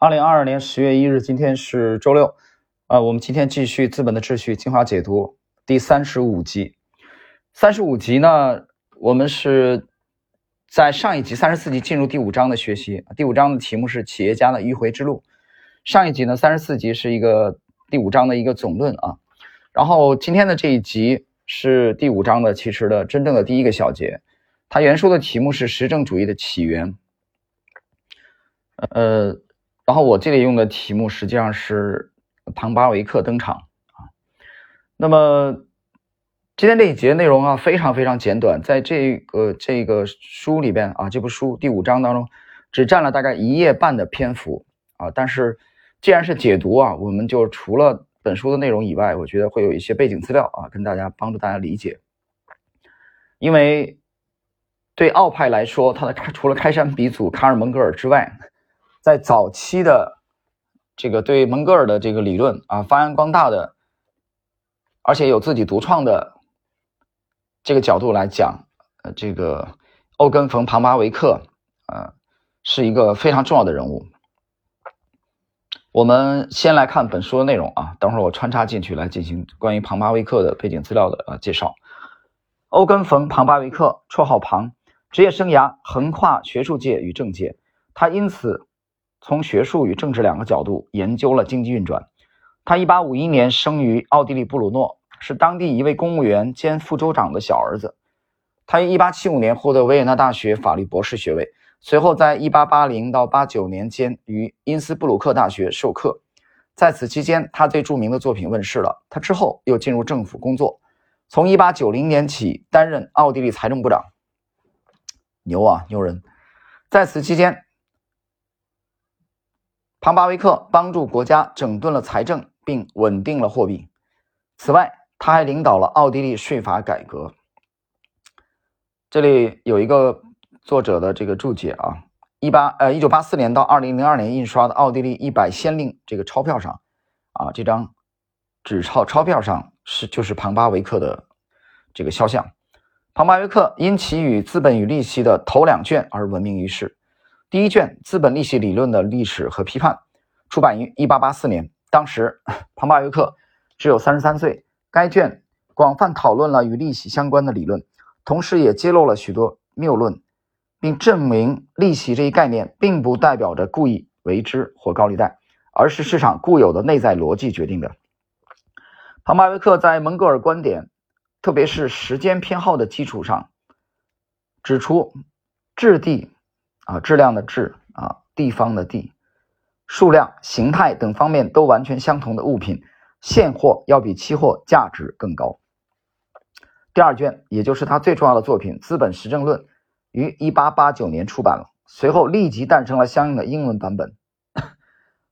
二零二二年十月一日，今天是周六，呃，我们今天继续《资本的秩序》精华解读第三十五集。三十五集呢，我们是在上一集三十四集进入第五章的学习。第五章的题目是企业家的迂回之路。上一集呢，三十四集是一个第五章的一个总论啊。然后今天的这一集是第五章的其实的真正的第一个小节，它原书的题目是实证主义的起源。呃。然后我这里用的题目实际上是庞巴维克登场啊。那么今天这一节内容啊非常非常简短，在这个这个书里边啊，这部书第五章当中只占了大概一页半的篇幅啊。但是既然是解读啊，我们就除了本书的内容以外，我觉得会有一些背景资料啊，跟大家帮助大家理解。因为对奥派来说，他的除了开山鼻祖卡尔蒙格尔之外，在早期的这个对蒙格尔的这个理论啊发扬光大的，而且有自己独创的这个角度来讲，呃，这个欧根冯庞巴维克啊是一个非常重要的人物。我们先来看本书的内容啊，等会儿我穿插进去来进行关于庞巴维克的背景资料的啊介绍。欧根冯庞巴维克，绰号庞，职业生涯横跨学术界与政界，他因此。从学术与政治两个角度研究了经济运转。他1851年生于奥地利布鲁诺，是当地一位公务员兼副州长的小儿子。他于1875年获得维也纳大学法律博士学位，随后在1880到89年间于因斯布鲁克大学授课。在此期间，他最著名的作品问世了。他之后又进入政府工作，从1890年起担任奥地利财政部长。牛啊，牛人！在此期间。庞巴维克帮助国家整顿了财政，并稳定了货币。此外，他还领导了奥地利税法改革。这里有一个作者的这个注解啊，一八呃一九八四年到二零零二年印刷的奥地利一百先令这个钞票上，啊这张纸钞钞票上是就是庞巴维克的这个肖像。庞巴维克因其与《资本与利息》的头两卷而闻名于世。第一卷《资本利息理论的历史和批判》出版于1884年，当时庞巴维克只有33岁。该卷广泛讨论了与利息相关的理论，同时也揭露了许多谬论，并证明利息这一概念并不代表着故意为之或高利贷，而是市场固有的内在逻辑决定的。庞巴维克在蒙格尔观点，特别是时间偏好的基础上，指出质地。啊，质量的质啊，地方的地，数量、形态等方面都完全相同的物品，现货要比期货价值更高。第二卷，也就是他最重要的作品《资本实证论》，于1889年出版了，随后立即诞生了相应的英文版本。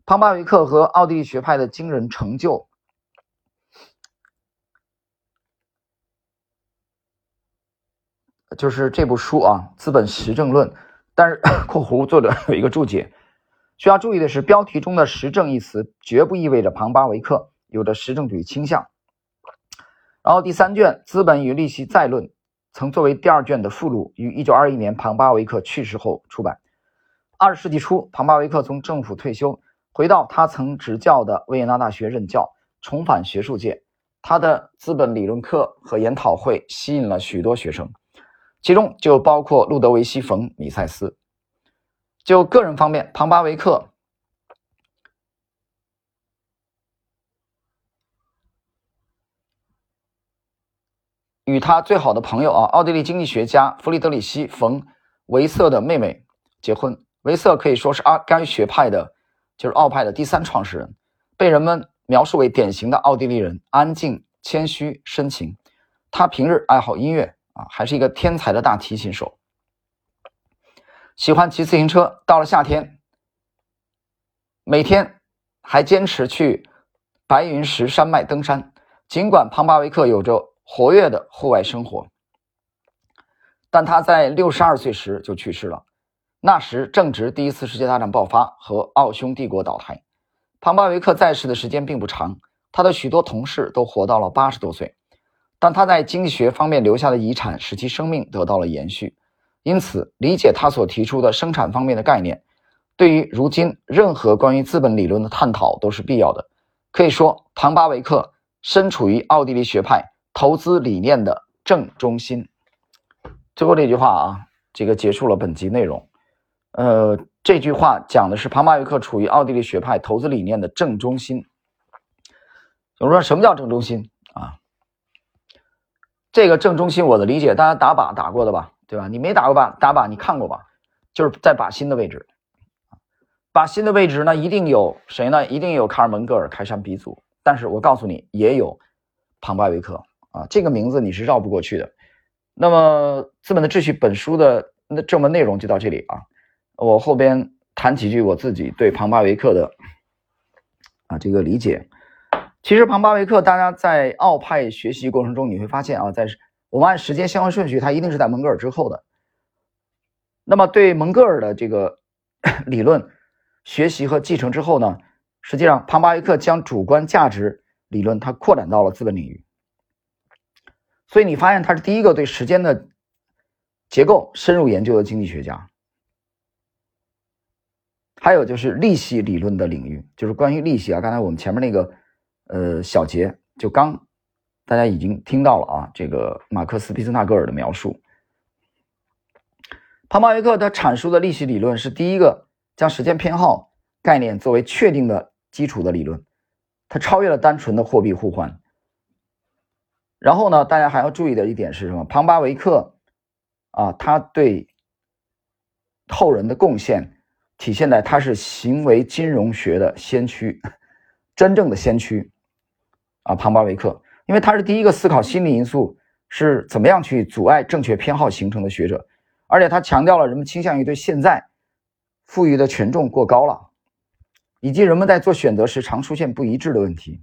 庞巴维克和奥地利学派的惊人成就，就是这部书啊，《资本实证论》。但是（括弧）作者有一个注解，需要注意的是，标题中的“实证”一词绝不意味着庞巴维克有着实证主义倾向。然后第三卷《资本与利息再论》曾作为第二卷的附录，于1921年庞巴维克去世后出版。二十世纪初，庞巴维克从政府退休，回到他曾执教的维也纳大学任教，重返学术界。他的资本理论课和研讨会吸引了许多学生。其中就包括路德维希·冯·米塞斯。就个人方面，庞巴维克与他最好的朋友啊，奥地利经济学家弗里德里希·冯·维瑟的妹妹结婚。维瑟可以说是阿该学派的，就是奥派的第三创始人，被人们描述为典型的奥地利人，安静、谦虚、深情。他平日爱好音乐。啊，还是一个天才的大提琴手，喜欢骑自行车。到了夏天，每天还坚持去白云石山脉登山。尽管庞巴维克有着活跃的户外生活，但他在六十二岁时就去世了。那时正值第一次世界大战爆发和奥匈帝国倒台。庞巴维克在世的时间并不长，他的许多同事都活到了八十多岁。但他在经济学方面留下的遗产使其生命得到了延续，因此理解他所提出的生产方面的概念，对于如今任何关于资本理论的探讨都是必要的。可以说，庞巴维克身处于奥地利学派投资理念的正中心。最后这句话啊，这个结束了本集内容。呃，这句话讲的是庞巴维克处于奥地利学派投资理念的正中心。有人说什么叫正中心？这个正中心，我的理解，大家打靶打过的吧，对吧？你没打过靶，打靶你看过吧？就是在靶心的位置。靶心的位置呢，一定有谁呢？一定有卡尔蒙格尔开山鼻祖。但是我告诉你，也有庞巴维克啊，这个名字你是绕不过去的。那么《资本的秩序》本书的那正文内容就到这里啊。我后边谈几句我自己对庞巴维克的啊这个理解。其实庞巴维克，大家在奥派学习过程中，你会发现啊，在我们按时间先后顺序，他一定是在蒙格尔之后的。那么对蒙格尔的这个 理论。学习和继承之后呢，实际上庞巴维克将主观价值理论它扩展到了资本领域，所以你发现他是第一个对时间的结构深入研究的经济学家。还有就是利息理论的领域，就是关于利息啊，刚才我们前面那个呃小节就刚大家已经听到了啊，这个马克思·皮斯纳格尔的描述，庞巴维克他阐述的利息理论是第一个。将时间偏好概念作为确定的基础的理论，它超越了单纯的货币互换。然后呢，大家还要注意的一点是什么？庞巴维克啊，他对后人的贡献体现在他是行为金融学的先驱，真正的先驱啊，庞巴维克，因为他是第一个思考心理因素是怎么样去阻碍正确偏好形成的学者，而且他强调了人们倾向于对现在。赋予的权重过高了，以及人们在做选择时常出现不一致的问题。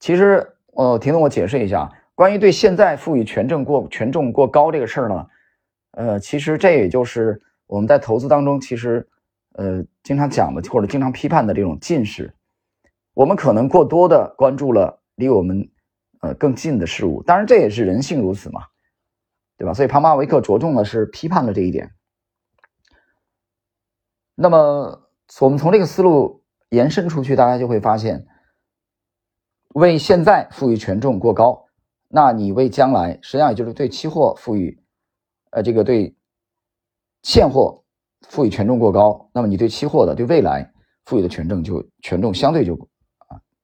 其实，呃，听我解释一下，关于对现在赋予权重过权重过高这个事儿呢，呃，其实这也就是我们在投资当中，其实，呃，经常讲的或者经常批判的这种近视。我们可能过多的关注了离我们呃更近的事物，当然这也是人性如此嘛，对吧？所以庞巴维克着重的是批判了这一点。那么，我们从这个思路延伸出去，大家就会发现，为现在赋予权重过高，那你为将来，实际上也就是对期货赋予，呃，这个对现货赋予权重过高，那么你对期货的对未来赋予的权重就权重相对就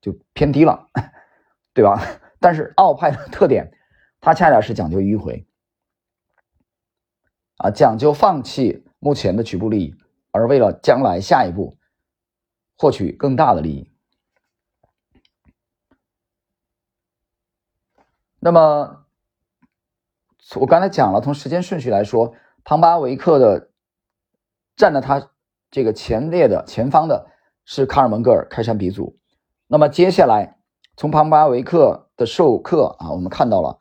就偏低了，对吧？但是奥派的特点，它恰恰是讲究迂回，啊，讲究放弃目前的局部利益。而为了将来下一步获取更大的利益，那么我刚才讲了，从时间顺序来说，庞巴维克的站在他这个前列的前方的是卡尔蒙格尔开山鼻祖。那么接下来从庞巴维克的授课啊，我们看到了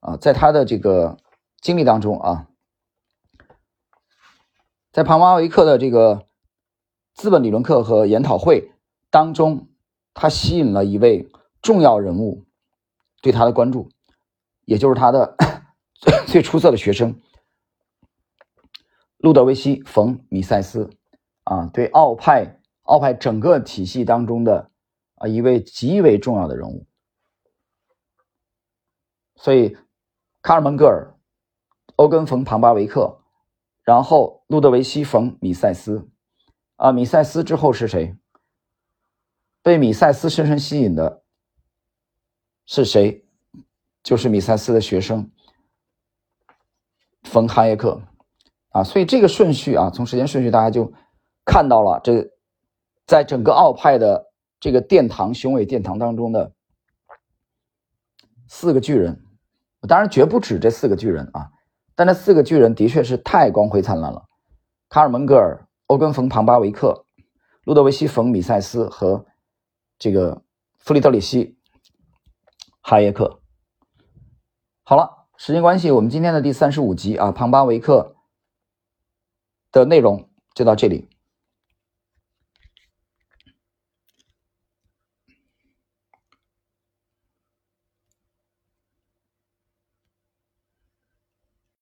啊，在他的这个经历当中啊。在庞巴维克的这个资本理论课和研讨会当中，他吸引了一位重要人物对他的关注，也就是他的 最出色的学生路德维希·冯·米塞斯啊，对奥派奥派整个体系当中的啊一位极为重要的人物。所以，卡尔蒙格尔、欧根·冯·庞巴维克。然后，路德维希·冯·米塞斯，啊，米塞斯之后是谁？被米塞斯深深吸引的是谁？就是米塞斯的学生冯·哈耶克，啊，所以这个顺序啊，从时间顺序大家就看到了，这在整个奥派的这个殿堂雄伟殿堂当中的四个巨人，当然绝不止这四个巨人啊。但这四个巨人的确是太光辉灿烂了：卡尔蒙格尔、欧根冯庞巴维克、路德维希冯米塞斯和这个弗里德里希哈耶克。好了，时间关系，我们今天的第三十五集啊，庞巴维克的内容就到这里。